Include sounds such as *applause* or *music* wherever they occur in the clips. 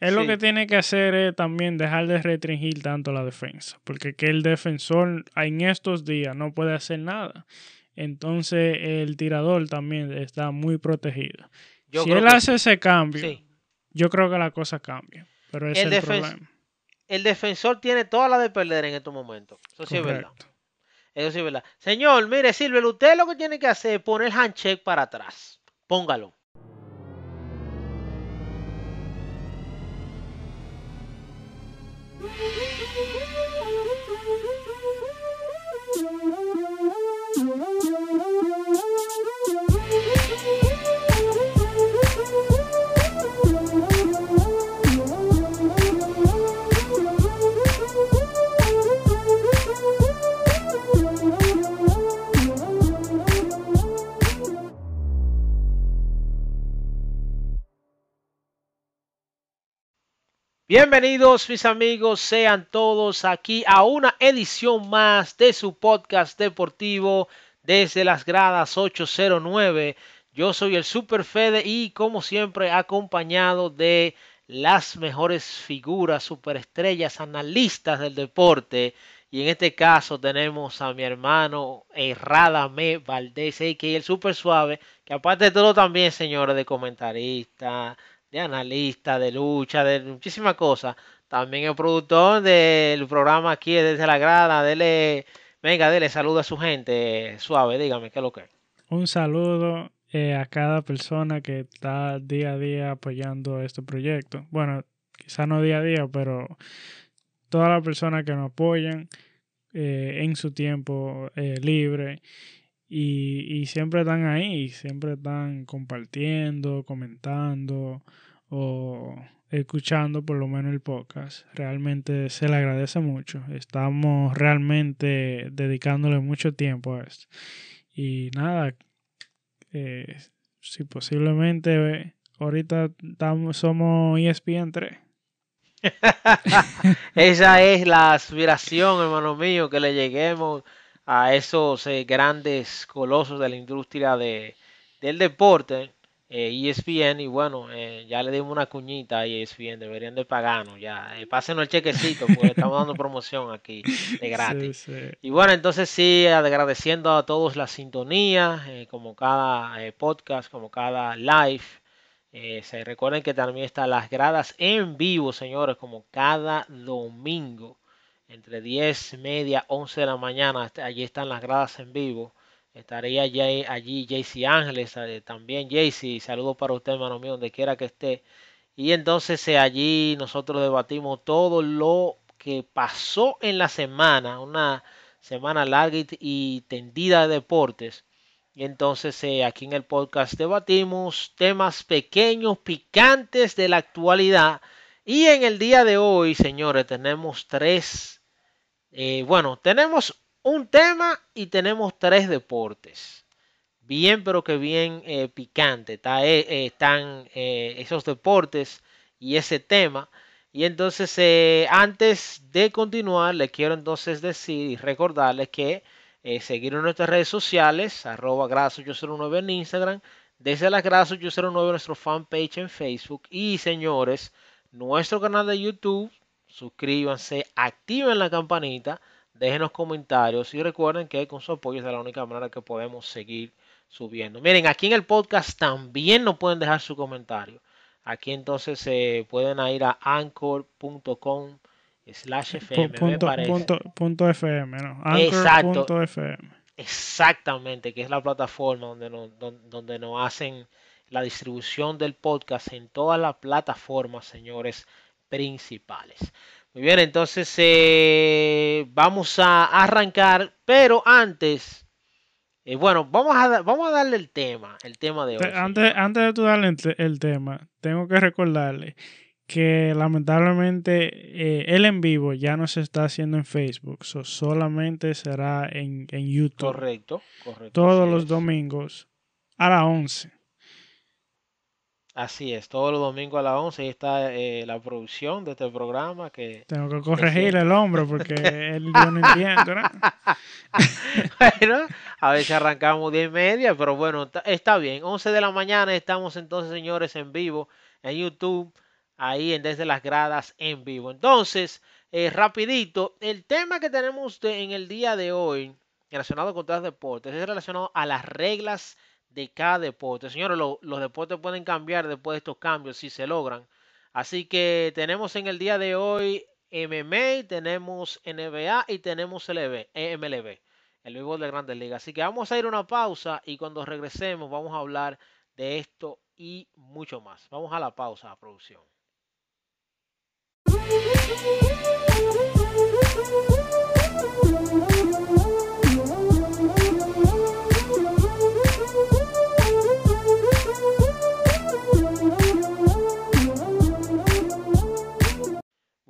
Él lo que tiene que hacer es también dejar de restringir tanto la defensa, porque que el defensor en estos días no puede hacer nada. Entonces el tirador también está muy protegido. Yo si él que hace ese cambio, sí. yo creo que la cosa cambia. Pero ese El es el problema. El defensor tiene toda la de perder en estos momentos. Eso sí es verdad. Eso sí es verdad. Señor, mire, Silver, usted lo que tiene que hacer es poner el handshake para atrás. Póngalo. Yeah. Bienvenidos mis amigos, sean todos aquí a una edición más de su podcast deportivo desde las gradas 809. Yo soy el Super Fede y como siempre acompañado de las mejores figuras, superestrellas, analistas del deporte. Y en este caso tenemos a mi hermano Erradame Valdés, que el Super Suave, que aparte de todo también, señores, de comentarista, de analista, de lucha, de muchísimas cosas. También el productor del programa aquí desde la grada. Dele, venga, dele saludo a su gente. Suave, dígame qué es lo que es. Un saludo eh, a cada persona que está día a día apoyando este proyecto. Bueno, quizá no día a día, pero todas las personas que nos apoyan eh, en su tiempo eh, libre y, y siempre están ahí, siempre están compartiendo, comentando o escuchando por lo menos el podcast. Realmente se le agradece mucho. Estamos realmente dedicándole mucho tiempo a esto. Y nada, eh, si posiblemente eh, ahorita estamos, somos E ESPN 3. *laughs* Esa es la aspiración, hermano mío, que le lleguemos a esos eh, grandes colosos de la industria de, del deporte, eh, ESPN, y bueno, eh, ya le dimos una cuñita a ESPN, deberían de pagarnos ya. Eh, pásenos el chequecito, porque estamos dando promoción aquí de *laughs* gratis. Sí, sí. Y bueno, entonces sí, agradeciendo a todos la sintonía, como cada podcast, como cada live. Eh, se recuerden que también están las gradas en vivo, señores, como cada domingo, entre 10 y media, 11 de la mañana. hasta Allí están las gradas en vivo. Estaría ya allí JC Ángeles, eh, también JC. Saludos para usted, hermano mío, donde quiera que esté. Y entonces eh, allí nosotros debatimos todo lo que pasó en la semana, una semana larga y, y tendida de deportes. Y entonces eh, aquí en el podcast debatimos temas pequeños, picantes de la actualidad. Y en el día de hoy, señores, tenemos tres, eh, bueno, tenemos un tema y tenemos tres deportes. Bien, pero que bien eh, picante. Está, eh, están esos deportes y ese tema. Y entonces, antes de continuar, les quiero entonces decir y recordarles que seguir en nuestras redes sociales, arroba gradas809 en Instagram, desde las gradas 809 nuestro fanpage en Facebook y señores, nuestro canal de YouTube, suscríbanse, activen la campanita, déjenos comentarios y recuerden que con su apoyo es la única manera que podemos seguir subiendo. Miren, aquí en el podcast también nos pueden dejar su comentario. Aquí entonces se pueden ir a anchor.com slash fm, Punto, punto, punto FM, ¿no? Exacto. Anchor punto FM. Exactamente, que es la plataforma donde nos, don- donde nos hacen la distribución del podcast en todas las plataformas, señores, principales. Muy bien, entonces eh, vamos a arrancar, pero antes, eh, bueno, vamos a, vamos a darle el tema, el tema de hoy. Te- Antes, antes de tú darle el, te- el tema, tengo que recordarle que lamentablemente eh, el en vivo ya no se está haciendo en Facebook, so solamente será en, en YouTube Correcto, correcto. todos los es. domingos a las 11. Así es, todos los domingos a las 11 ahí está eh, la producción de este programa que Tengo que corregir cierto. el hombre porque *laughs* él, yo no entiendo, ¿no? *laughs* bueno, a veces arrancamos 10 y media, pero bueno, está bien. 11 de la mañana estamos entonces, señores, en vivo en YouTube. ahí en Desde las Gradas en vivo. Entonces, eh, rapidito, el tema que tenemos en el día de hoy relacionado con los deportes es relacionado a las reglas de cada deporte. Señores, los deportes pueden cambiar después de estos cambios si se logran. Así que tenemos en el día de hoy MMA, tenemos NBA y tenemos LB, MLB, el vivo de Grandes Ligas. Así que vamos a ir a una pausa y cuando regresemos vamos a hablar de esto y mucho más. Vamos a la pausa, producción. *laughs*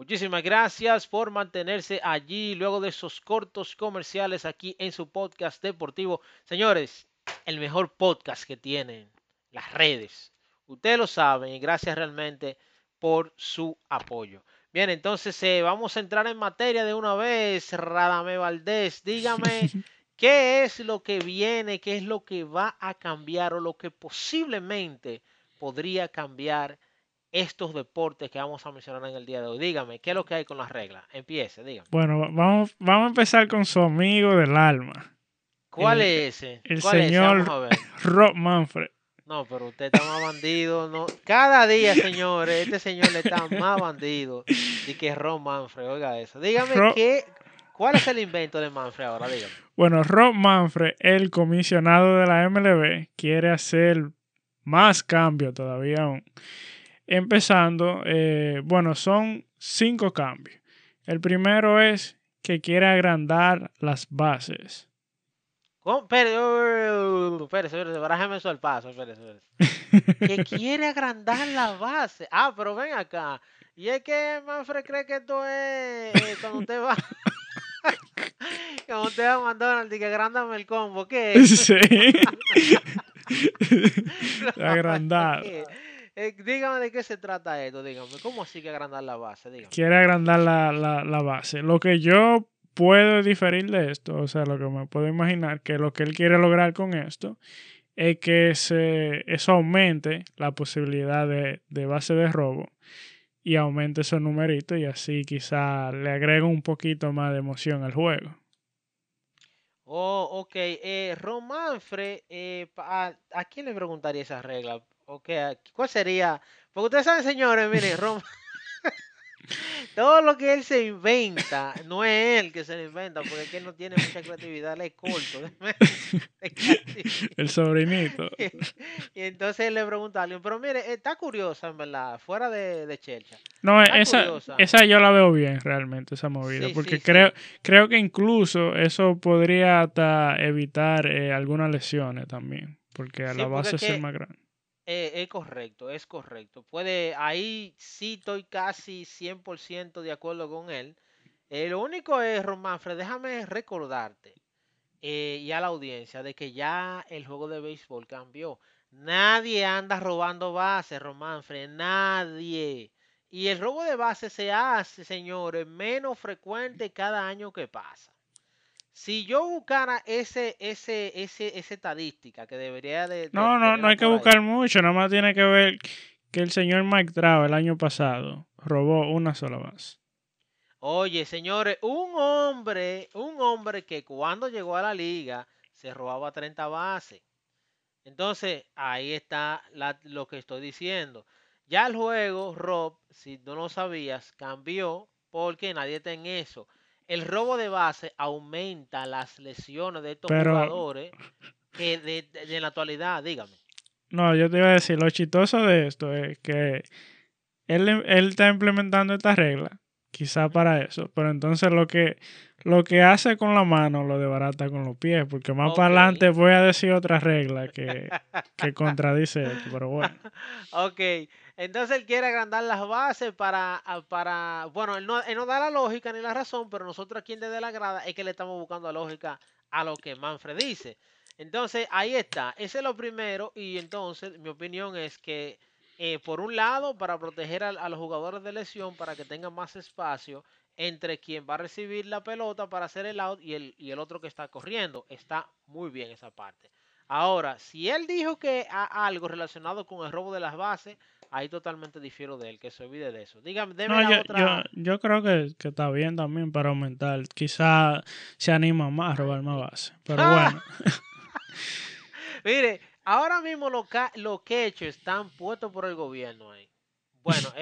Muchísimas gracias por mantenerse allí luego de esos cortos comerciales aquí en su podcast deportivo. Señores, el mejor podcast que tienen las redes. Ustedes lo saben y gracias realmente por su apoyo. Bien, entonces eh, vamos a entrar en materia de una vez. Radame Valdés, dígame *laughs* qué es lo que viene, qué es lo que va a cambiar o lo que posiblemente podría cambiar estos deportes que vamos a mencionar en el día de hoy. Dígame, ¿qué es lo que hay con las reglas? Empiece, dígame. Bueno, vamos, vamos a empezar con su amigo del alma. ¿Cuál es ese? El señor *laughs* Rob Manfred. No, pero usted está más bandido. No. Cada día, señores, este señor le está más bandido y que Rob Manfred. Oiga eso. Dígame qué, cuál es el invento de Manfred ahora, dígame. Bueno, Rob Manfred, el comisionado de la MLB, quiere hacer más cambios todavía aún. Empezando, eh, bueno, son cinco cambios. El primero es que quiere agrandar las bases. Espérese, espérese, barájeme eso al paso, espérese, *laughs* que quiere agrandar la base. Ah, pero ven acá. Y es que Manfred cree que esto es eh, cuando usted va. *laughs* cuando usted va a McDonald's y que agrandame el combo. ¿Qué? *laughs* Sí. agrandar. Eh, dígame de qué se trata esto, dígame. ¿Cómo así que agrandar la base? Dígame. Quiere agrandar la, la, la base. Lo que yo puedo diferir de esto, o sea, lo que me puedo imaginar que lo que él quiere lograr con esto es que se, eso aumente la posibilidad de, base de robo y aumente esos numeritos y así quizá le agregue un poquito más de emoción al juego. Oh, ok. Eh, Romanfre, eh, ¿a, quién le preguntaría esa regla? Okay, ¿Cuál sería? Porque ustedes saben, señores, miren, Rom *laughs* todo lo que él se inventa, no es él que se lo inventa, porque es que él no tiene mucha creatividad, él es corto. *laughs* *laughs* El sobrinito. Y entonces él le pregunta a alguien, pero mire, está curiosa, en verdad, fuera de, de Chelcha. No, esa, esa yo la veo bien realmente, esa movida, porque creo, creo que incluso eso podría hasta evitar eh, algunas lesiones también, porque a la base es más grande. Eh, es correcto, es correcto. Puede, ahí sí estoy casi 100% de acuerdo con él. Eh, lo único es, Romanfred, déjame recordarte eh, y a la audiencia de que ya el juego de béisbol cambió. Nadie anda robando bases, Romanfred, nadie. Y el robo de bases se hace, señores, menos frecuente cada año que pasa. Si yo buscara ese, ese, ese, esa estadística que debería de... no, no, no hay que buscar mucho, nada más tiene que ver que el señor Mike Trout el año pasado robó una sola base. Oye, señores, un hombre, un hombre que cuando llegó a la liga se robaba 30 bases. Entonces, ahí está lo que estoy diciendo. Ya el juego, Rob, si no lo sabías, cambió porque nadie está en eso el robo de base aumenta las lesiones de estos jugadores que de, la actualidad, dígame. No, yo te iba a decir, lo chistoso de esto es que él, él está implementando esta regla, quizá para eso, pero entonces lo que, lo que hace con la mano lo debarata con los pies, porque más para adelante voy a decir otra regla que, que contradice esto, pero bueno. *laughs* ok. Entonces él quiere agrandar las bases para, para bueno, él no, da la lógica ni la razón, pero nosotros aquí en Desde la Grada es que le estamos buscando la lógica a lo que Manfred dice. Entonces ahí está, ese es lo primero y entonces mi opinión es que eh, por un lado para proteger a, los jugadores de lesión para que tengan más espacio entre quien va a recibir la pelota para hacer el out y el, y el otro que está corriendo. Está muy bien esa parte. Ahora, si él dijo que a algo relacionado con el robo de las bases, ahí totalmente difiero de él, que se olvide de eso. Dígame, deme No, la yo, otra. yo, yo creo que, que está bien también para aumentar. Quizá se anima más a robar más base. Pero *laughs* bueno, *laughs* Mire, ahora mismo los, los quechos están puestos por el gobierno ahí. Bueno,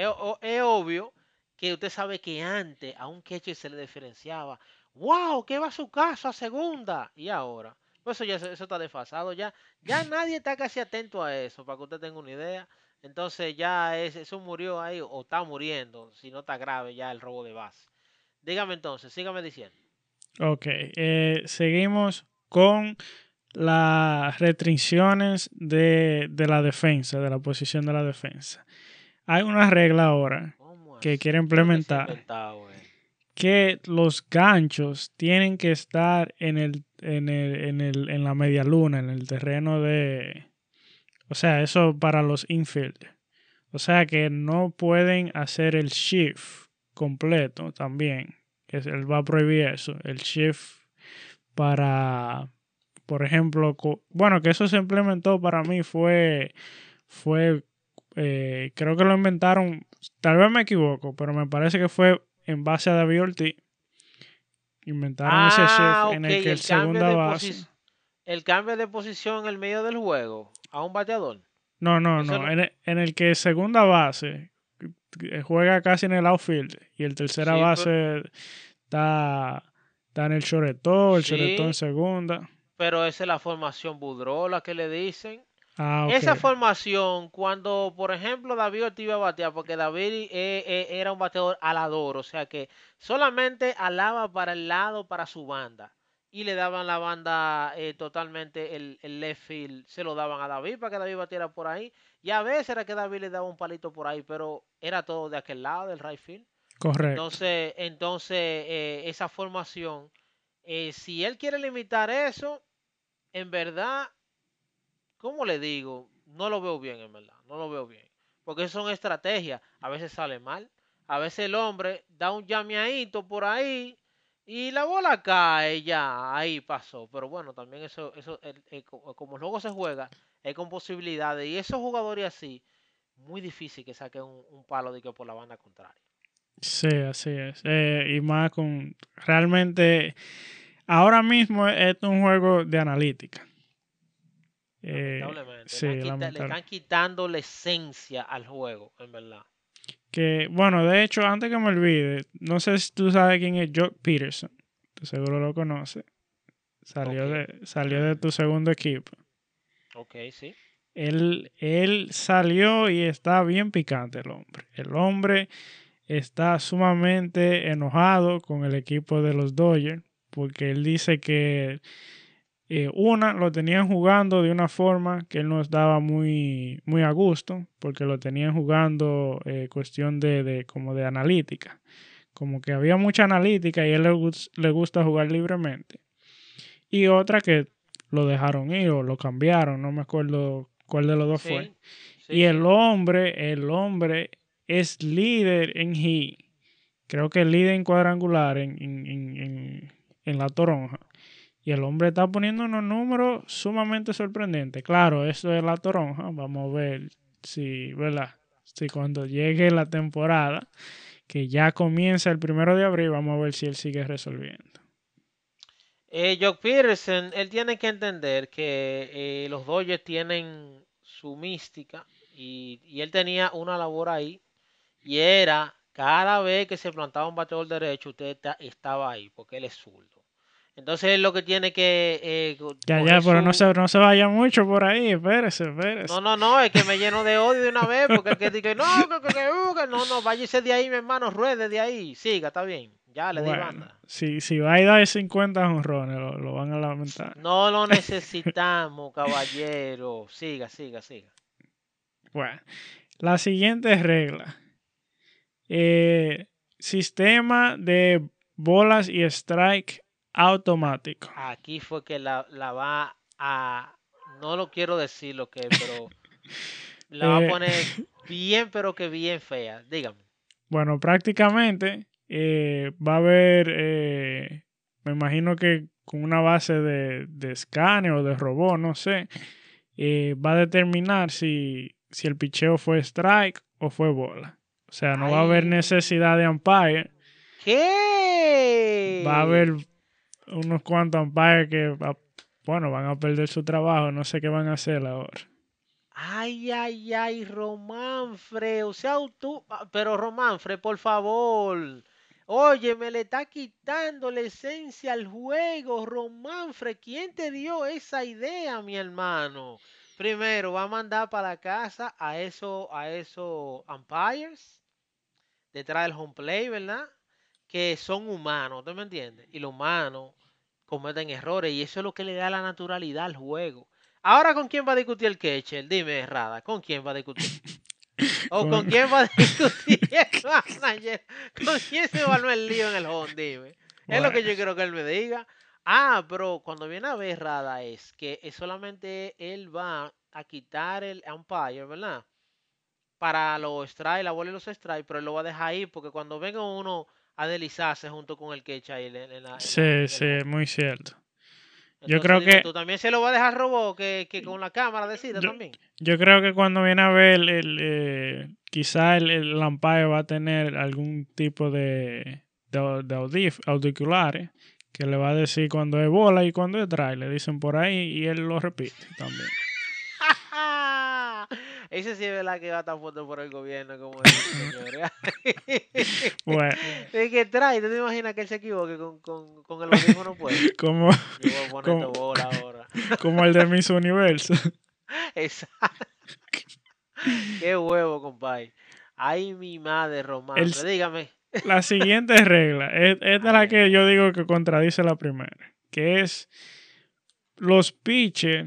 es, obvio que usted sabe que antes a un queche se le diferenciaba. ¡Wow! ¿Qué va a su casa a segunda? Y ahora, pues eso ya eso, está desfasado. Ya, ya nadie está casi atento a eso, para que usted tenga una idea. Entonces ya es, eso murió ahí, o está muriendo, si no está grave ya el robo de base. Dígame entonces, sígame diciendo. ok. eh, seguimos con las restricciones de, de la defensa, de la posición de la defensa. Hay una regla ahora ¿Cómo que quiere ¿Qué es lo que que los ganchos tienen que estar en el, en el, en el, en la media luna, en el terreno de, o sea, eso para los infield. O sea que no pueden hacer el shift completo también. Él va a prohibir eso, el shift para, por ejemplo, bueno, que eso se implementó para mí fue, fue, eh, creo que lo inventaron, tal vez me equivoco, pero me parece que fue en base a David Ortiz. Inventaron ese Ah, shift en ok, el que el segunda base. El cambio de posición en el medio del juego a un bateador. No, no, Eso no. En el, en el que segunda base eh, juega casi en el outfield y el tercera Sí, pero- base está, está en el choretón, el Sí. choretón en segunda. Pero esa es la formación budrola que le dicen. Ah. Esa formación, cuando, por ejemplo, David Ortiz iba a batear, porque David eh, eh, era un bateador alador, o sea que solamente alaba para el lado, para su banda. Y le daban la banda eh, totalmente, el, el left field, se lo daban a David para que David batiera por ahí. Y a veces era que David le daba un palito por ahí, pero era todo de aquel lado, del right field. Correcto. Entonces, entonces eh, esa formación, si él quiere limitar eso, en verdad, ¿cómo le digo? No lo veo bien, en verdad, no lo veo bien. Porque son estrategias, a veces sale mal, a veces el hombre da un llameadito por ahí y la bola cae ya, ahí pasó. Pero bueno, también eso, eso el- el- co- como luego se juega, es con posibilidades. Y esos jugadores así, muy difícil que saquen un, un palo de que por la banda contraria. Sí, así es. Eh, y más con. Realmente, ahora mismo es un juego de analítica. Lamentablemente. sí, le, están le quitando la esencia al juego, en verdad. que, bueno, de hecho, antes que me olvide, no sé si tú sabes quién es Jock Peterson. Tú seguro lo conoces. Salió, de, salió de tu segundo equipo. Ok, sí. Él, él salió y está bien picante el hombre. El hombre está sumamente enojado con el equipo de los Dodgers porque él dice que eh, una lo tenían jugando de una forma que él no estaba muy, muy a gusto porque lo tenían jugando eh, cuestión de, de como de analítica como que había mucha analítica y a él le, gus- le gusta jugar libremente y otra que lo dejaron ir o lo cambiaron no me acuerdo cuál de los dos Sí, fue sí, y el hombre, el hombre es líder en hit. Creo que es líder en cuadrangular en, en, en, en- en la toronja. Y el hombre está poniendo unos números sumamente sorprendentes. Claro, eso es la toronja. Vamos a ver si, ¿verdad? Si cuando llegue la temporada, que ya comienza el primero de abril, vamos a ver si él sigue resolviendo. Eh, Jock Peterson, él tiene que entender que eh, los Dodgers tienen su mística y, él tenía una labor ahí y era cada vez que se plantaba un bateador derecho, usted estaba ahí porque él es zurdo. Entonces lo que tiene que eh, Ya, ya, pero no se, no se vaya mucho por ahí. Espérese, espérese. No, no, no, es que me lleno de odio de una vez, porque el que dice, no, que, que, que, uh, que no, no, váyase de ahí, mi hermano, ruede de ahí, siga, está bien, ya le di Bueno, banda. si, si va a dar 50 honrones, lo, lo van a lamentar. No lo necesitamos, caballero, siga, siga, siga. Bueno, la siguiente regla. Eh, sistema de bolas y strike automático. Aquí fue que la, la va a, no lo quiero decir lo que, es, pero *laughs* la va Eh. a poner bien, pero que bien fea, dígame. Bueno, prácticamente eh, va a haber, eh, me imagino que con una base de, de escáner o de robot, no sé, eh, va a determinar si, si el picheo fue strike o fue bola. O sea, no va a haber necesidad de umpire. ¿Qué? Va a haber unos cuantos umpires que, va- bueno, van a perder su trabajo. No sé qué van a hacer ahora. Ay, ay, ay, Románfre. O sea, tú. ah, Pero Románfre, por favor. Oye, me le está quitando la esencia al juego, Románfre. ¿Quién te dio esa idea, mi hermano? Primero, va a mandar para la casa a esos a esos umpires detrás del home play, ¿verdad? Que son humanos, ¿tú me entiendes? Y los humanos cometen errores y eso es lo que le da la naturalidad al juego. Ahora, ¿con quién va a discutir el catcher? Dime, Rada, ¿con quién va a discutir? *laughs* ¿O con Con- quién va a discutir *laughs* el manager? ¿Con quién se va a el lío en el home? Dime. Es lo que yo quiero que él me diga. Ah, pero cuando viene a ver Rada es que es solamente él va a quitar el umpire, ¿verdad? Para los strike, la bola y los strike, pero él lo va a dejar ahí porque cuando venga uno a deslizarse junto con el catcher ahí en, en la, en la- en Sí, sí, muy cierto. Yo creo que- tú, también se lo va a dejar robot que, que con la cámara decida Yo- también. Yo creo que cuando viene a ver, el, el, eh, quizá el, el va a tener algún tipo de, de, de audif- auriculares que le va a decir cuando es bola y cuando es try. Le dicen por ahí y él lo repite también. Ese sí es verdad que va estar fuerte por el gobierno, como *laughs* señores. Bueno, *laughs* Es que trae, ¿tú te imaginas que él se equivoque con, con, con el audífono puesto? *laughs* como, Yo voy a poner Como- bola ahora. como el de Miss Universo. Exacto. Qué huevo, compadre. Ay, mi madre, Román. El- Dígame. La siguiente regla, es- esta es la que yo digo que contradice la primera, que es los pitches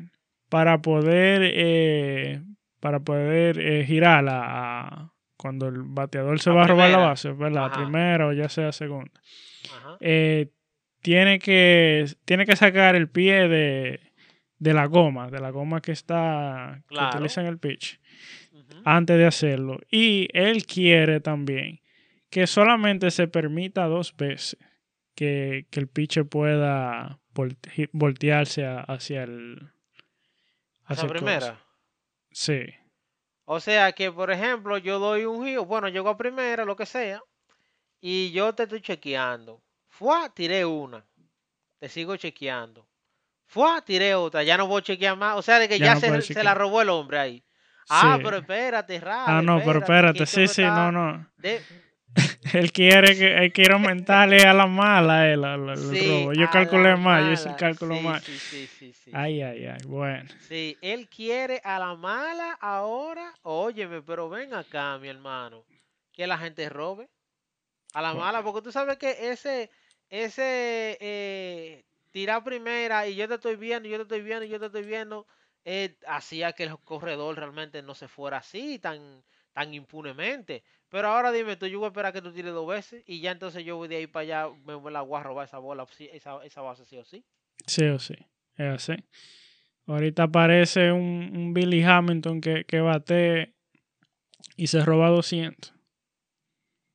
para poder eh, para poder eh, girar a, a- cuando el bateador se va a robar la base, ¿verdad? Ajá. Primera o ya sea segunda. Ajá. Eh, tiene que tiene que sacar el pie de, de la goma, de la goma que está que utiliza en el pitch antes de hacerlo. Y él quiere también que solamente se permita dos veces que, que el pitcher pueda volte- voltearse a- hacia el. Hacia el primera. Sí. O sea que, por ejemplo, yo doy un giro, bueno, llego a primera, lo que sea, y yo te estoy chequeando. Fua, tiré una. Te sigo chequeando. Fua, tiré otra. Ya no voy a chequear más. O sea, de que Ya ya, no se, la robó el hombre ahí. Ah, Sí. pero espérate, raro. Ah, no, pero espérate, sí, sí, no, no. *laughs* Él quiere que él quiere aumentarle a la mala él, al- al robo. Yo calculé mal, yo hice el cálculo mal. Sí, sí, sí, sí. Ay, ay, ay, bueno. Sí, él quiere a la mala ahora. Óyeme, pero ven acá, mi hermano. Que la gente robe. A la Bueno. mala, porque tú sabes que ese, ese eh, tirar primera y yo te estoy viendo, yo te estoy viendo, yo te estoy viendo, eh, hacía que el corredor realmente no se fuera así, tan, tan impunemente. Pero ahora dime tú, yo voy a esperar que tú tires dos veces y ya entonces yo voy de ahí para allá, me, la voy a robar esa bola, esa, esa base sí o sí. Sí o sí, así. Ahorita aparece un, un Billy Hamilton que, que bate y se roba 200.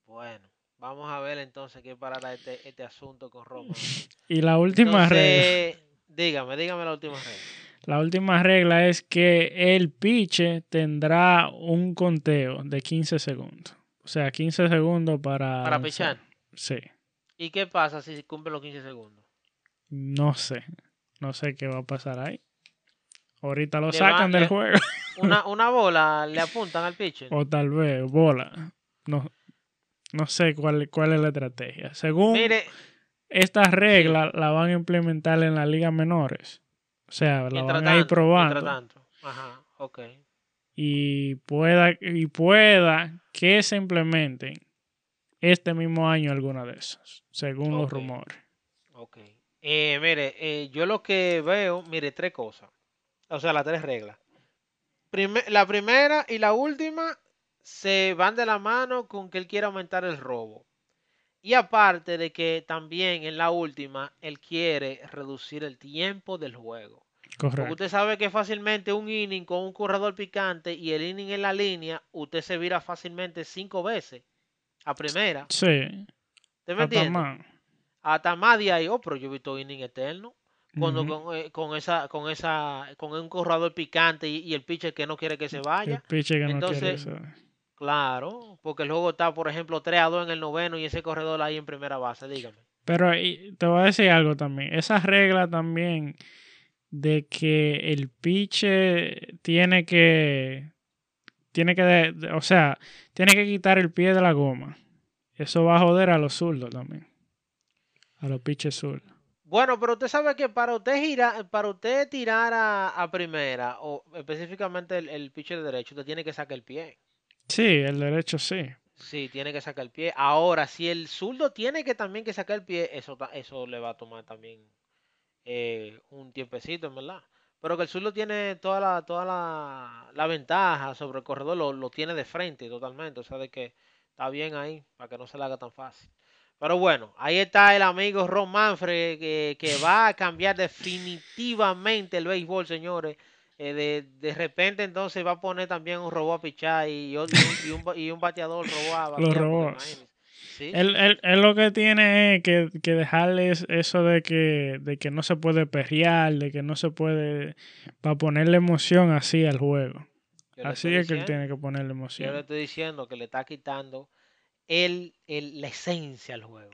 Bueno, vamos a ver entonces qué parará este, este asunto con Roma. *laughs* Y la última regla, dígame, dígame la última regla. la última regla es que el piche tendrá un conteo de 15 segundos. O sea, 15 segundos para... Para pichar. Sí, ¿Y qué pasa si cumple los 15 segundos? no sé. No sé qué va a pasar ahí. Ahorita lo Le sacan del le- juego. *laughs* Una, *laughs* una bola le apuntan al pitcher. O tal vez bola. No, no sé cuál, cuál es la estrategia. Según Mire, estas reglas la van a implementar en las ligas menores. O sea, la van a ir probando. tanto. Ajá, ok. Y pueda, y pueda que se implementen este mismo año alguna de esas, según los rumores. Ok. Eh, mire, eh, yo lo que veo, mire, tres cosas. O sea, las tres reglas. La primera y la última se van de la mano con que él quiere aumentar el robo. Y aparte de que también en la última, él quiere reducir el tiempo del juego. Porque Correcto. usted sabe que fácilmente un inning con un corredor picante y el inning en la línea, usted se vira fácilmente cinco veces a primera. Sí, ¿Usted me. Hasta más de ahí, oh, pero yo he visto inning eterno. Cuando con, eh, con esa, con esa, con un corredor picante y, y el pitcher que no quiere que se El vaya. pitcher que no quiere Entonces, eso. claro, porque el juego está, por ejemplo, 3 a 2 en el noveno y ese corredor ahí en primera base, dígame. Pero y te voy a decir algo también. Esa regla también de que el pitcher tiene que. Tiene que. de- o sea, tiene que quitar el pie de la goma. Eso va a joder a los zurdos también. A los pitchers zurdos. Bueno, pero usted sabe que para usted girar, para usted tirar a, a primera, o específicamente el, el pitcher derecho, usted tiene que sacar el pie. Sí, el derecho sí. Sí, tiene que sacar el pie. Ahora, si el zurdo tiene que también que sacar el pie, eso, eso le va a tomar también eh, un tiempecito, en verdad. Pero que el zurdo tiene toda la, toda la, la ventaja sobre el corredor, lo, lo tiene de frente totalmente. O sea, de que está bien ahí, para que no se le haga tan fácil. Pero bueno, ahí está el amigo Ron Manfred, que, que va a cambiar definitivamente el béisbol, señores. Eh, de, de repente entonces va a poner también un robot a pichar y, otro- y, un, y un bateador robot a *laughs* Los batear, porque robots. Sí, Él, él- él lo que tiene es que, que dejarles eso de que, de que no se puede perrear, de que no se puede. para ponerle emoción así al juego. Así es que él diciendo, tiene que ponerle yo le emoción. estoy diciendo que le está quitando el, el- la esencia al juego.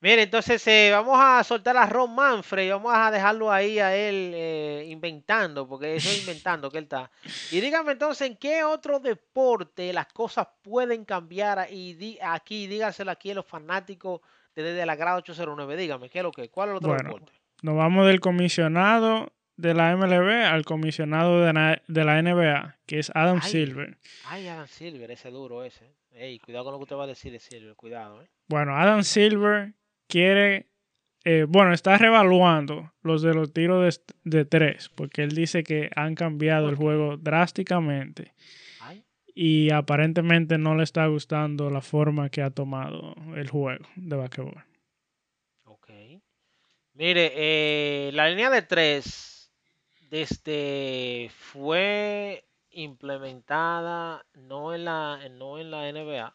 Mire, entonces eh, vamos a soltar a Ron Manfred y vamos a dejarlo ahí a él eh, inventando, porque eso es inventando que él está. Y dígame entonces, ¿en qué otro deporte las cosas pueden cambiar? Y di- aquí, dígaselo aquí a los fanáticos de desde la grada 809. Dígame, ¿qué es lo que? ¿Cuál es el otro Bueno, deporte? nos vamos del comisionado de la MLB al comisionado de la, de la NBA, que es Adam Ay, Silver. ay, Adam Silver, ese duro ese. Ey, cuidado con lo que usted va a decir de Silver, cuidado, ¿eh? Bueno, Adam Silver quiere. eh, bueno, está revaluando los de los tiros de, de tres, porque él dice que han cambiado el juego drásticamente. Y aparentemente no le está gustando la forma que ha tomado el juego de basquetbol. ok. Mire, eh, la línea de tres desde fue implementada no en la no en la NBA,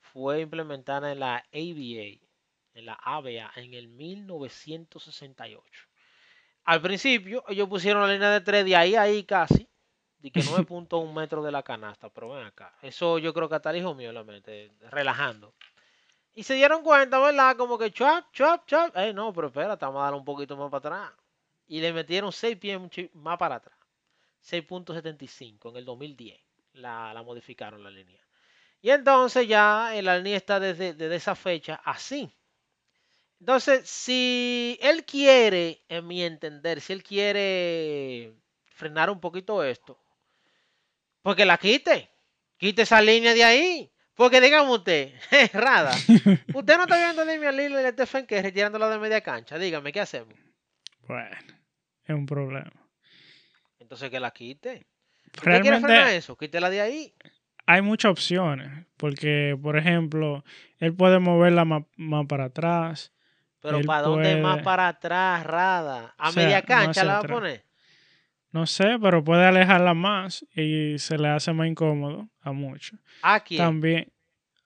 fue implementada en la ABA, en la ABA en el 1968. Al principio ellos pusieron la línea de tres de ahí a ahí casi, de que *laughs* 9.1 metros de la canasta, pero ven acá, eso yo creo que hasta el hijo mío la mente, relajando. Y se dieron cuenta, ¿verdad? Como que chop, chop, chop. Eh, no, pero espera, estamos a darle un poquito más para atrás. Y le metieron 6 pies más para atrás. 6.75 en el 2010. La, la modificaron la línea. Y entonces ya eh, la línea está desde, desde esa fecha así. Entonces, si él quiere, en mi entender, si él quiere frenar un poquito esto, pues que la quite. Quite esa línea de ahí. Porque dígame usted, *laughs* Rada, *laughs* usted no está viendo a Damian Lillard y a Stephen Curry tirándola de media cancha. Dígame, ¿qué hacemos? Bueno, es un problema. Entonces que la quite. ¿Usted quiere frenar eso? Quítela de ahí. hay muchas opciones, porque por ejemplo, él puede moverla más, más para atrás. Pero ¿para dónde más para atrás, Rada? A O sea, media cancha la va a poner. No sé, pero puede alejarla más y se le hace más incómodo a muchos. ¿A quién? También,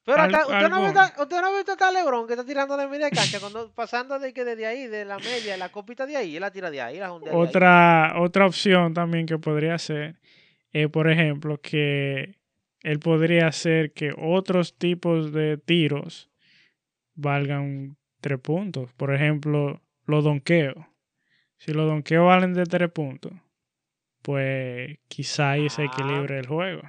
Pero acá- usted, no ha visto, algún- usted no acá a Lebron que está tirando de media cancha, cuando pasando de que desde ahí, de la media, la copita de ahí, él la tira de ahí, la de ahí. otra, otra opción también que podría ser, es por ejemplo, que él podría hacer que otros tipos de tiros valgan tres puntos. Por ejemplo, los donkeos. Si los donkeos valen de tres puntos, pues quizá ahí se Ah. equilibre el juego.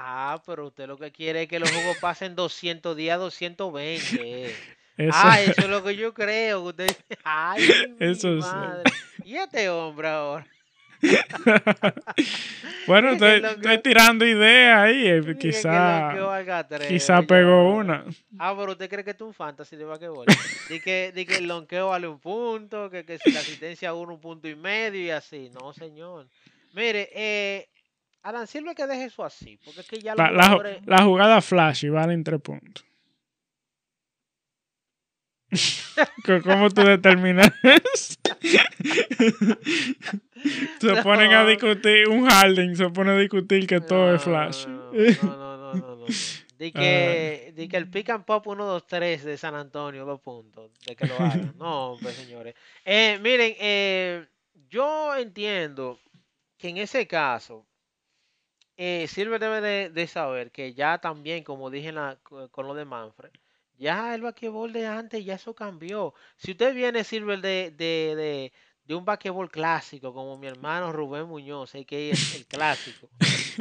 Ah, pero usted lo que quiere es que los juegos pasen 200 días, 220. *laughs* Eso, Ah, eso es lo que yo creo. Usted... *laughs* Ay, mi Eso sí. madre. ¿Y este hombre ahora? *laughs* bueno, que estoy, estoy tirando ideas ahí. eh, Dije que Quizá, que quizá pegó una. Ah, pero usted cree que es un fantasy de basquetbol. Dice que, di que el lonqueo vale un punto, que, que si la asistencia uno, un punto y medio y así. No, señor. Mire, eh, Alan Silva que deje eso así, porque es que ya La, la, jugadores- la jugada flash y valen tres puntos. *laughs* ¿Cómo tú determinas *laughs* se ponen a discutir, un Harden se pone a discutir que todo es flash. No, *laughs* no, no, no, no, no. Di que, di que el pick and pop 1, 2, 3 de San Antonio, dos puntos, de que lo hagan. No, pues señores. Eh, miren, eh, yo entiendo que en ese caso, eh, Silver debe de, de saber que ya también, como dije en la- co- con lo de Manfred, ya el basquetbol de antes, ya eso cambió. Si usted viene, Silver, de, de, de, de un basquetbol clásico, como mi hermano Rubén Muñoz, eh, que es el clásico. *laughs*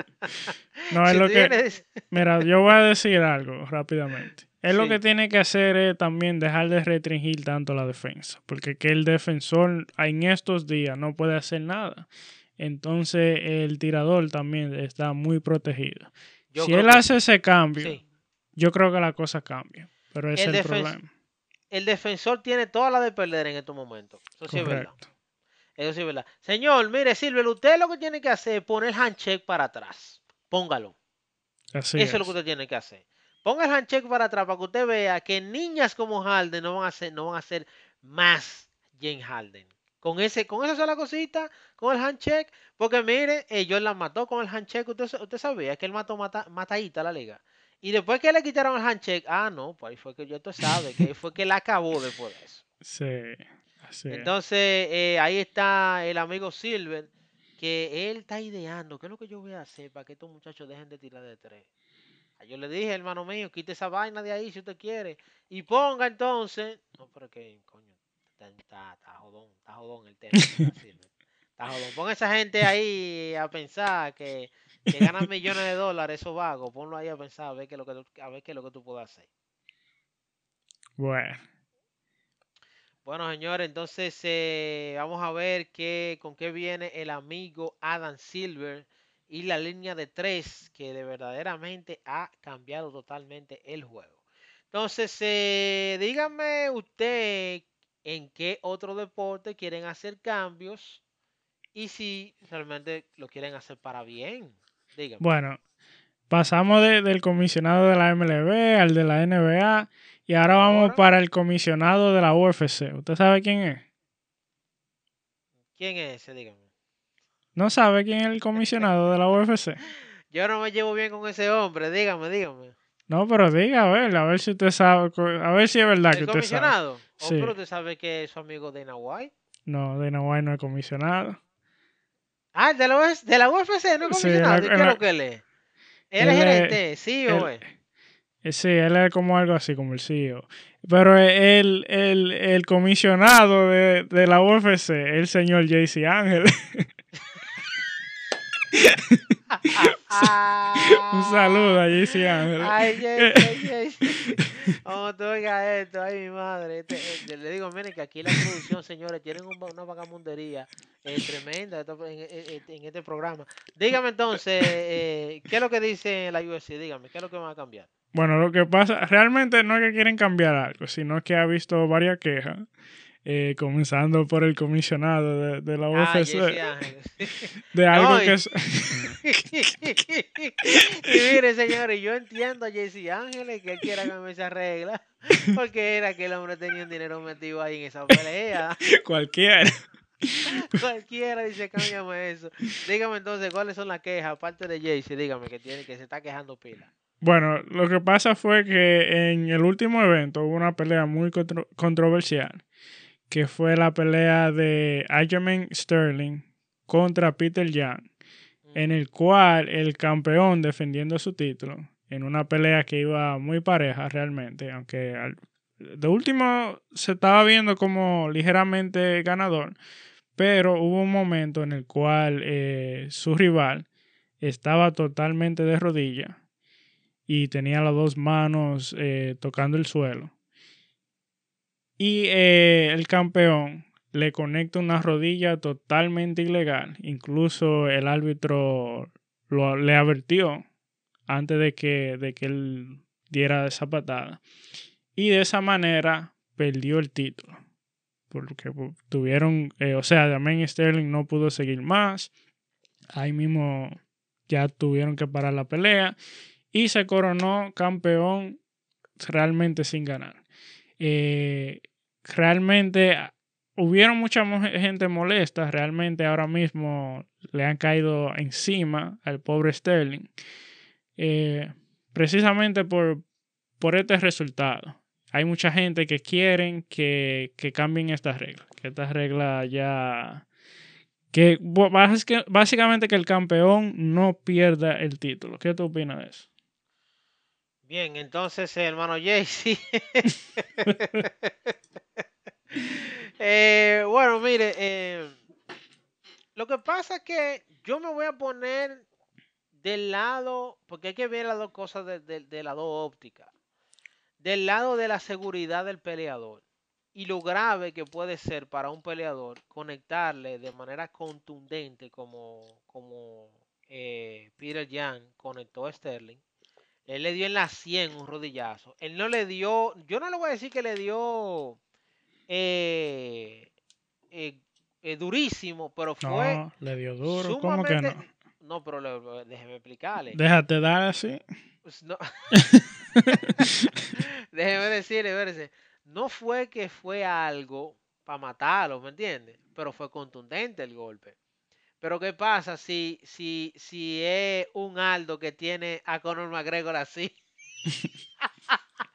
No, *laughs* es lo que... vienes- *laughs* Mira, yo voy a decir algo rápidamente. Él lo Sí. que tiene que hacer es también dejar de restringir tanto la defensa, porque que el defensor en estos días no puede hacer nada. Entonces el tirador también está muy protegido. Yo si él hace ese cambio, sí. yo creo que la cosa cambia. Pero ese El es el problema. el defensor tiene toda la de perder en estos momentos. Eso sí es verdad. Correcto. Eso sí es verdad. Señor, mire, Silver, usted lo que tiene que hacer es poner el handshake para atrás. Póngalo. Así Eso es lo que usted tiene que hacer. Ponga el handshake para atrás para que usted vea que niñas como Harden no van a ser, no van a ser más Jane Harden. Con ese, con esa sola cosita, con el handshake, porque mire, ellos la mató con el handshake. Usted, usted sabía que él mató mata, matadita a la liga. Y después que le quitaron el handshake, ah, no, pues ahí fue que yo tú sabe, que fue que la acabó después de eso. *laughs* Sí. Entonces, eh, ahí está el amigo Silver, que él está ideando, ¿qué es lo que yo voy a hacer para que estos muchachos dejen de tirar de tres? Ah, Yo le dije, hermano mío, quite esa vaina de ahí si usted quiere. Y ponga entonces. No, pero que, coño, está, está, está jodón, está jodón el tema. Está, *laughs* jodón. Ponga esa gente ahí a pensar que, que ganan millones de dólares esos vagos. Ponlo ahí a pensar a ver qué es lo que, tú- a ver qué es lo que tú puedes hacer. Bueno, Bueno, señores, entonces eh, vamos a ver qué, con qué viene el amigo Adam Silver y la línea de tres que de verdaderamente ha cambiado totalmente el juego. Entonces, eh, dígame usted en qué otro deporte quieren hacer cambios y si realmente lo quieren hacer para bien. Dígame. bueno, pasamos de- del comisionado de la MLB al de la NBA y ahora vamos Ahora. para el comisionado de la UFC. ¿Usted sabe quién es? ¿Quién es ese? Dígame. ¿No sabe quién es el *laughs* comisionado de la UFC? Yo no me llevo bien con ese hombre. Dígame, dígame. No, pero diga, a ver, a ver si usted sabe, a ver si es verdad que ¿El usted sabe. comisionado? Oh, Sí. pero usted sabe que es su amigo Dana White. No, Dana White no es comisionado. Ah, de la, US de la UFC, no Sí, comisionado. ¿Y ¿Qué es lo que él es? Él es es- gerente, sí o él- es. Eh, Sí, él es como algo así, como el CEO. Pero el, el, el comisionado de, de la UFC, el señor JC Ángel. *laughs* *laughs* Un saludo a JC Ángel. Ay, Jay, Jay. Vamos, tú oiga esto, ay, mi madre. Este, eh, le digo, miren que aquí la producción, señores, tienen un- una vagamundería eh, tremenda en- en este programa. Dígame entonces, eh, ¿qué es lo que dice la UFC? Dígame, ¿qué es lo que van a cambiar? Bueno, lo que pasa, realmente no es que quieren cambiar algo, sino que ha visto varias quejas, eh, comenzando por el comisionado de, de la Ah, UFC, *laughs* de algo No, que es... *laughs* y mire, señores, yo entiendo a Jesse Ángeles que él quiera cambiar esa regla, porque era que el hombre tenía un dinero metido ahí en esa pelea. *laughs* cualquiera. Cualquiera dice, cámbiame eso. Dígame entonces, ¿cuáles son las quejas? Aparte de Jaycee, dígame que tiene que se está quejando pila. Bueno, lo que pasa fue que en el último evento hubo una pelea muy contro- controversial, que fue la pelea de Aljamain Sterling contra Peter Young, en el cual el campeón defendiendo su título, en una pelea que iba muy pareja realmente, aunque al- de último se estaba viendo como ligeramente ganador, pero hubo un momento en el cual eh, su rival estaba totalmente de rodillas y tenía las dos manos eh, tocando el suelo. Y eh, el campeón le conecta una rodilla totalmente ilegal. Incluso el árbitro lo, le advirtió antes de que, de que él diera esa patada. Y de esa manera perdió el título. Porque tuvieron, eh, o sea, Damian Sterling no pudo seguir más. Ahí mismo ya tuvieron que parar la pelea y se coronó campeón realmente sin ganar. Eh, realmente hubieron mucha gente molesta, realmente ahora mismo le han caído encima al pobre Sterling. Eh, precisamente por, por este resultado. Hay mucha gente que quieren que, que cambien estas reglas, que estas reglas ya... Que básicamente que el campeón no pierda el título. ¿Qué tú opinas de eso? Bien, entonces, hermano Jaycee. *laughs* *laughs* Eh, bueno, mire, eh, lo que pasa es que yo me voy a poner del lado, porque hay que ver las dos cosas de, de, la dos ópticas. Del lado de la seguridad del peleador y lo grave que puede ser para un peleador conectarle de manera contundente como, como eh, Peter Jan conectó a Sterling. Él le dio en la 100 un rodillazo. Él no le dio, yo no le voy a decir que le dio eh, eh, eh, durísimo, pero fue. No, le dio duro. ¿Cómo que no? No, pero déjeme explicarle. Déjate dar así. Pues no. *laughs* *laughs* déjeme decirle, no fue que fue algo para matarlo, ¿me entiendes? Pero fue contundente el golpe. Pero ¿qué pasa si, si, si es un Aldo que tiene a Conor McGregor así? *laughs*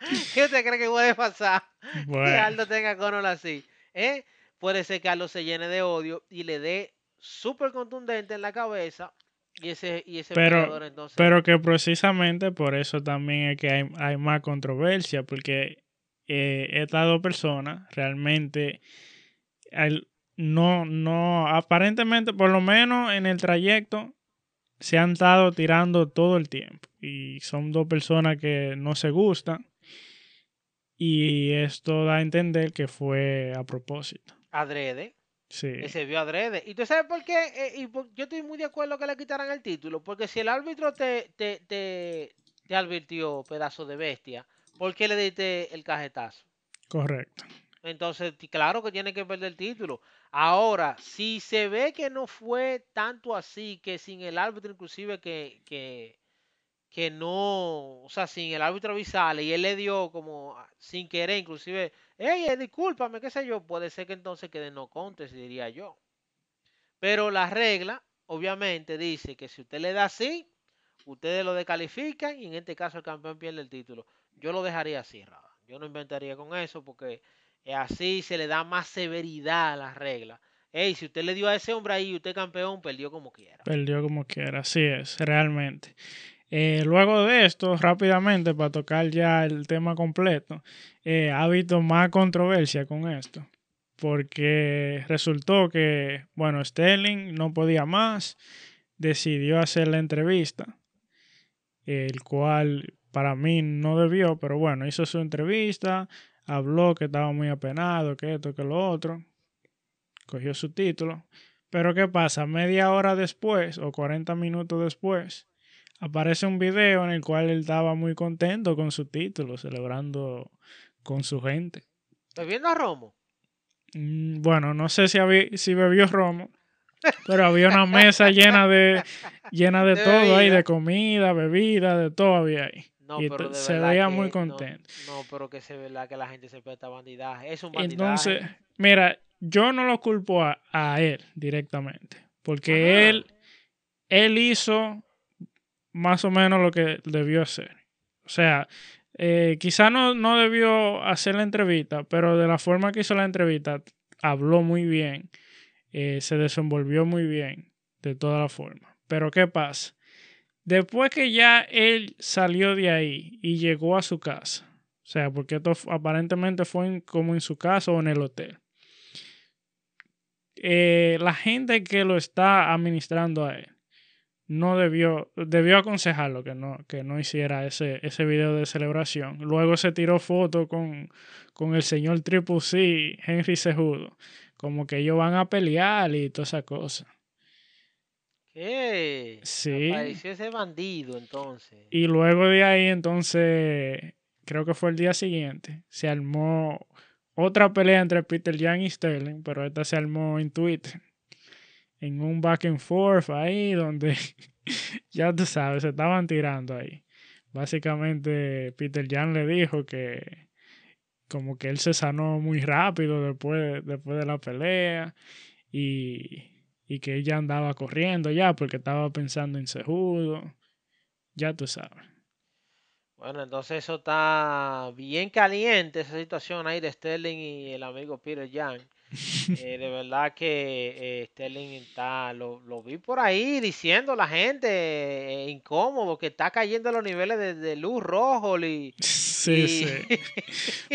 *laughs* ¿Qué usted cree que puede pasar? Que Aldo tenga Conor así. ¿Eh? puede ser que Carlos se llene de odio y le dé súper contundente en la cabeza y ese, y ese pero, entonces... Pero que precisamente por eso también es que hay, hay más controversia, porque eh, estas dos personas realmente no, no, aparentemente, por lo menos en el trayecto, se han estado tirando todo el tiempo. Y son dos personas que no se gustan. Y esto da a entender que fue a propósito adrede. Sí. Que se vio adrede. ¿Y tú sabes por qué? Eh, y yo estoy muy de acuerdo que le quitaran el título. Porque si el árbitro te, te, te, te advirtió, pedazo de bestia, ¿por qué le diste el cajetazo? Correcto. Entonces, claro que tiene que perder el título. Ahora, si se ve que no fue tanto así, que sin el árbitro inclusive que, que, que no, o sea, sin el árbitro avisarle y él le dio como sin querer, inclusive, hey, eh, discúlpame, qué sé yo, puede ser que entonces quede no contes, diría yo. Pero la regla, obviamente, dice que si usted le da así, ustedes lo descalifican y en este caso el campeón pierde el título. Yo lo dejaría así, Rada. Yo no inventaría con eso porque así se le da más severidad a la regla. Hey, si usted le dio a ese hombre ahí usted campeón, perdió como quiera. Perdió como quiera, así es, realmente. Eh, luego de esto, rápidamente, para tocar ya el tema completo, eh, ha habido más controversia con esto, porque resultó que, bueno, Sterling no podía más, decidió hacer la entrevista, el cual para mí no debió, pero bueno, hizo su entrevista, habló que estaba muy apenado, que esto, que lo otro, cogió su título, pero ¿qué pasa? Media hora después o 40 minutos después, aparece un video en el cual él estaba muy contento con su título, celebrando con su gente. ¿Bebiendo romo? Mm, bueno, no sé si, si bebió romo, pero había una mesa llena de *laughs* llena de, todo ahí, de comida, bebida, de todo había ahí. y se veía muy contento. No, pero que se ve que la gente se presta bandidaje. Es un bandidaje. Entonces, mira, yo no lo culpo a, él directamente, porque él, él hizo más o menos lo que debió hacer. O sea, eh, quizá no, no debió hacer la entrevista, pero de la forma que hizo la entrevista, habló muy bien, eh, se desenvolvió muy bien, de toda la forma. Pero ¿qué pasa? Después que ya él salió de ahí y llegó a su casa, o sea, porque esto aparentemente fue como en su casa o en el hotel. Eh, la gente que lo está administrando a él no debió, debió aconsejarlo que no, que no hiciera ese, ese video de celebración. Luego se tiró foto con, con el señor Triple C, Henry Sejudo, como que ellos van a pelear y toda esa cosa. ¿Qué? Sí. Apareció ese bandido entonces. Y luego de ahí entonces, creo que fue el día siguiente, se armó otra pelea entre Peter Young y Sterling, pero esta se armó en Twitter en un back and forth ahí donde *laughs* ya tú sabes, se estaban tirando ahí. Básicamente Peter Jan le dijo que como que él se sanó muy rápido después, después de la pelea y, y que ella andaba corriendo ya porque estaba pensando en Sejudo. Ya tú sabes. Bueno, entonces eso está bien caliente, esa situación ahí de Sterling y el amigo Peter Young. Eh, de verdad que eh, Sterling está, lo, lo, vi por ahí diciendo la gente eh, incómodo que está cayendo los niveles de, luz rojo. Y, sí, sí.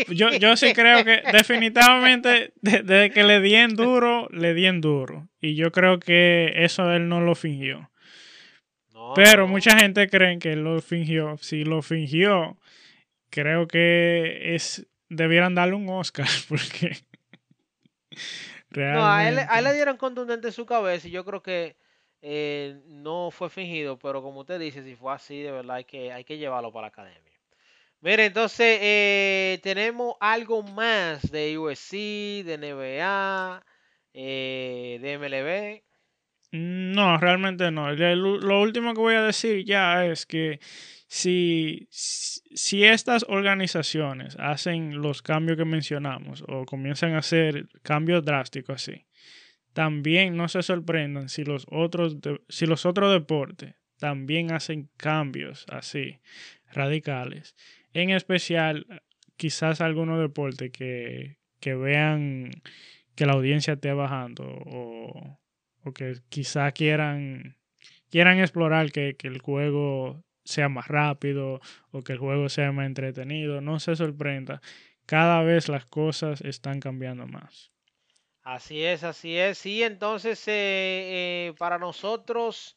*laughs* yo, yo sí creo que definitivamente desde que le di en duro, le di en duro. Y yo creo que eso él no lo fingió. Pero mucha gente cree que él lo fingió. Si lo fingió, creo que es debieran darle un Oscar *laughs* porque no, a él, le dieron contundente en su cabeza y yo creo que eh, no fue fingido, pero como usted dice, si fue así, de verdad hay que, hay que llevarlo para la academia. Mire, entonces eh, tenemos algo más de USC, de NBA, eh, de MLB. No, realmente no. Lo último que voy a decir ya es que si, si estas organizaciones hacen los cambios que mencionamos o comienzan a hacer cambios drásticos así, también no se sorprendan si los otros, si los otros deportes también hacen cambios así radicales. En especial, quizás algunos deportes que, que vean que la audiencia esté bajando o, o que quizás quieran, quieran explorar que, que el juego sea más rápido o que el juego sea más entretenido. No se sorprenda. Cada vez las cosas están cambiando más. Así es, así es. Sí, entonces eh, eh, para nosotros,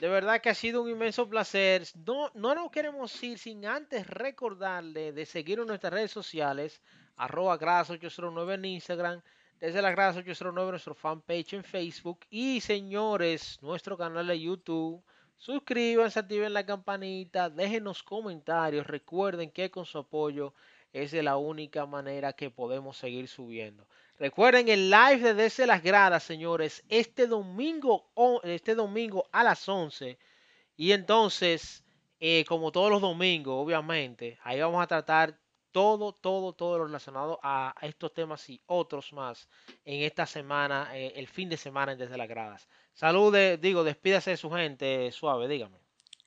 de verdad que ha sido un inmenso placer. No, no nos queremos ir sin antes recordarle de seguir en nuestras redes sociales, arroba gradas809 en Instagram, desde las gradas 809 nuestro fanpage en Facebook y señores, nuestro canal de YouTube Suscríbanse, activen la campanita, déjenos comentarios. Recuerden que con su apoyo es de la única manera que podemos seguir subiendo. Recuerden el live de Desde las Gradas, señores, este domingo, este domingo a las 11. Y entonces, eh, como todos los domingos, obviamente, ahí vamos a tratar todo, todo, todo lo relacionado a estos temas y otros más en esta semana, eh, el fin de semana Desde las Gradas. Salud, digo, despídase de su gente, suave, dígame.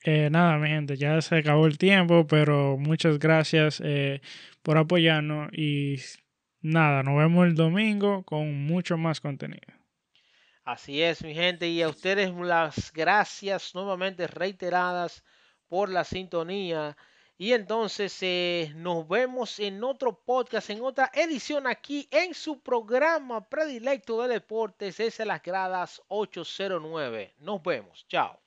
Eh, nada, mi gente, ya se acabó el tiempo, pero muchas gracias eh, por apoyarnos y nada, nos vemos el domingo con mucho más contenido. Así es, mi gente, y a ustedes las gracias nuevamente reiteradas por la sintonía. Y entonces eh, nos vemos en otro podcast, en otra edición aquí en su programa predilecto de deportes, es las gradas 809. Nos vemos, chao.